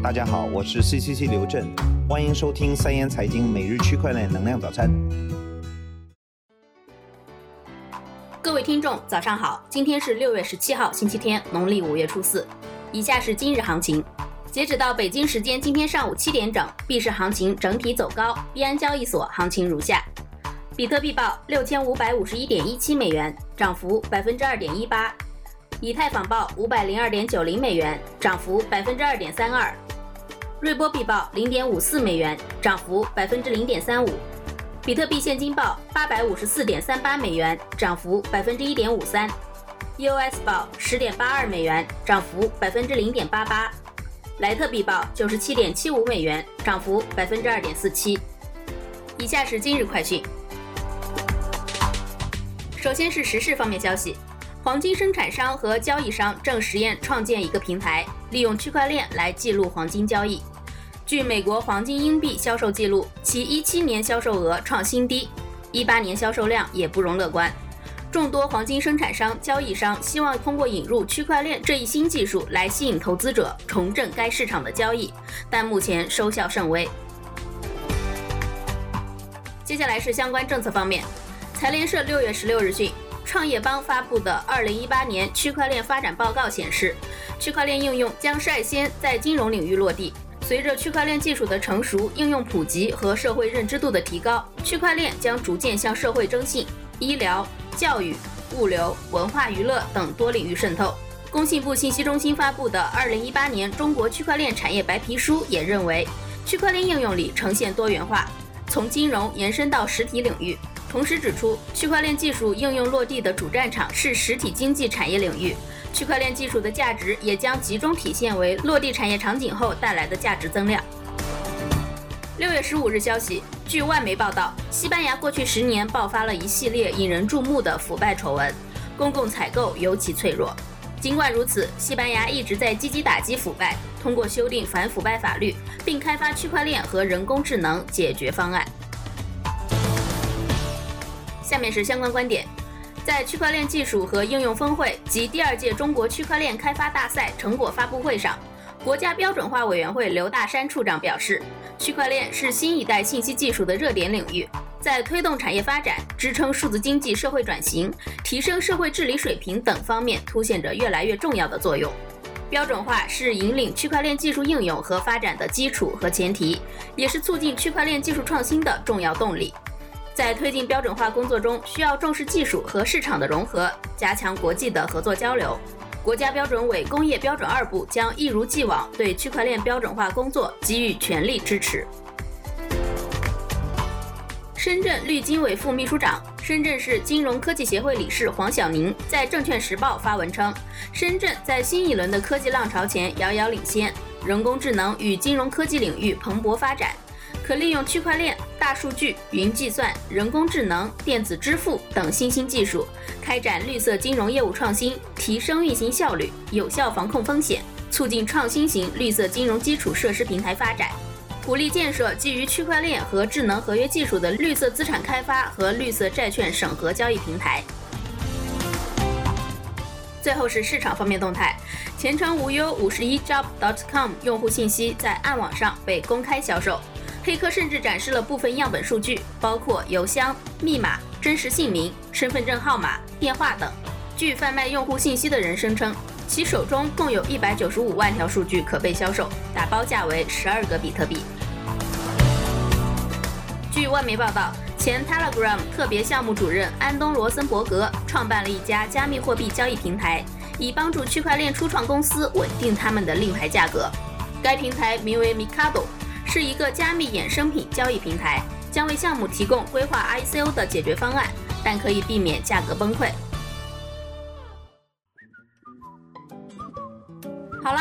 大家好，我是 CCC 刘震，欢迎收听三言财经每日区块链能量早餐。各位听众，早上好，今天是六月十七号，星期天，农历五月初四。以下是今日行情，截止到北京时间今天上午七点整，币市行情整体走高，币安交易所行情如下：比特币报六千五百五十一点一七美元，涨幅百分之二点一八。以太坊报五百零二点九零美元，涨幅百分之二点三二；瑞波币报零点五四美元，涨幅百分之零点三五；比特币现金报八百五十四点三八美元，涨幅百分之一点五三；EOS 报十点八二美元，涨幅百分之零点八八；莱特币报九十七点七五美元，涨幅百分之二点四七。以下是今日快讯，首先是时事方面消息。黄金生产商和交易商正实验创建一个平台，利用区块链来记录黄金交易。据美国黄金硬币销售记录，其一七年销售额创新低，一八年销售量也不容乐观。众多黄金生产商、交易商希望通过引入区块链这一新技术来吸引投资者，重振该市场的交易，但目前收效甚微。接下来是相关政策方面，财联社六月十六日讯。创业邦发布的二零一八年区块链发展报告显示，区块链应用将率先在金融领域落地。随着区块链技术的成熟、应用普及和社会认知度的提高，区块链将逐渐向社会征信、医疗、教育、物流、文化娱乐等多领域渗透。工信部信息中心发布的二零一八年中国区块链产业白皮书也认为，区块链应用里呈现多元化，从金融延伸到实体领域。同时指出，区块链技术应用落地的主战场是实体经济产业领域，区块链技术的价值也将集中体现为落地产业场景后带来的价值增量。六月十五日消息，据外媒报道，西班牙过去十年爆发了一系列引人注目的腐败丑闻，公共采购尤其脆弱。尽管如此，西班牙一直在积极打击腐败，通过修订反腐败法律，并开发区块链和人工智能解决方案。下面是相关观点，在区块链技术和应用峰会及第二届中国区块链开发大赛成果发布会上，国家标准化委员会刘大山处长表示，区块链是新一代信息技术的热点领域，在推动产业发展、支撑数字经济社会转型、提升社会治理水平等方面凸显着越来越重要的作用。标准化是引领区块链技术应用和发展的基础和前提，也是促进区块链技术创新的重要动力。在推进标准化工作中，需要重视技术和市场的融合，加强国际的合作交流。国家标准委工业标准二部将一如既往对区块链标准化工作给予全力支持。深圳绿金委副秘书长、深圳市金融科技协会理事黄晓宁在《证券时报》发文称，深圳在新一轮的科技浪潮前遥遥领先，人工智能与金融科技领域蓬勃发展。可利用区块链、大数据、云计算、人工智能、电子支付等新兴技术，开展绿色金融业务创新，提升运行效率，有效防控风险，促进创新型绿色金融基础设施平台发展，鼓励建设基于区块链和智能合约技术的绿色资产开发和绿色债券审核交易平台。最后是市场方面动态，前程无忧五十一 job.com 用户信息在暗网上被公开销售。黑客甚至展示了部分样本数据，包括邮箱、密码、真实姓名、身份证号码、电话等。据贩卖用户信息的人声称，其手中共有一百九十五万条数据可被销售，打包价为十二个比特币。据外媒报道，前 Telegram 特别项目主任安东·罗森伯格创办了一家加密货币交易平台，以帮助区块链初创公司稳定他们的令牌价格。该平台名为 Mikado。是一个加密衍生品交易平台，将为项目提供规划 ICO 的解决方案，但可以避免价格崩溃。好了，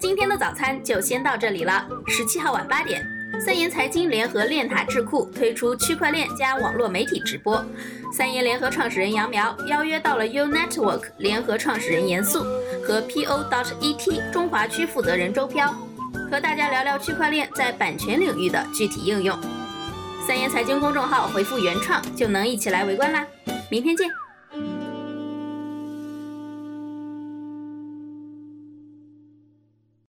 今天的早餐就先到这里了。十七号晚八点，三言财经联合链塔智库推出区块链加网络媒体直播，三言联合创始人杨苗邀约到了 U Network 联合创始人严肃和 PO dot ET 中华区负责人周飘。和大家聊聊区块链在版权领域的具体应用。三言财经公众号回复“原创”就能一起来围观啦！明天见。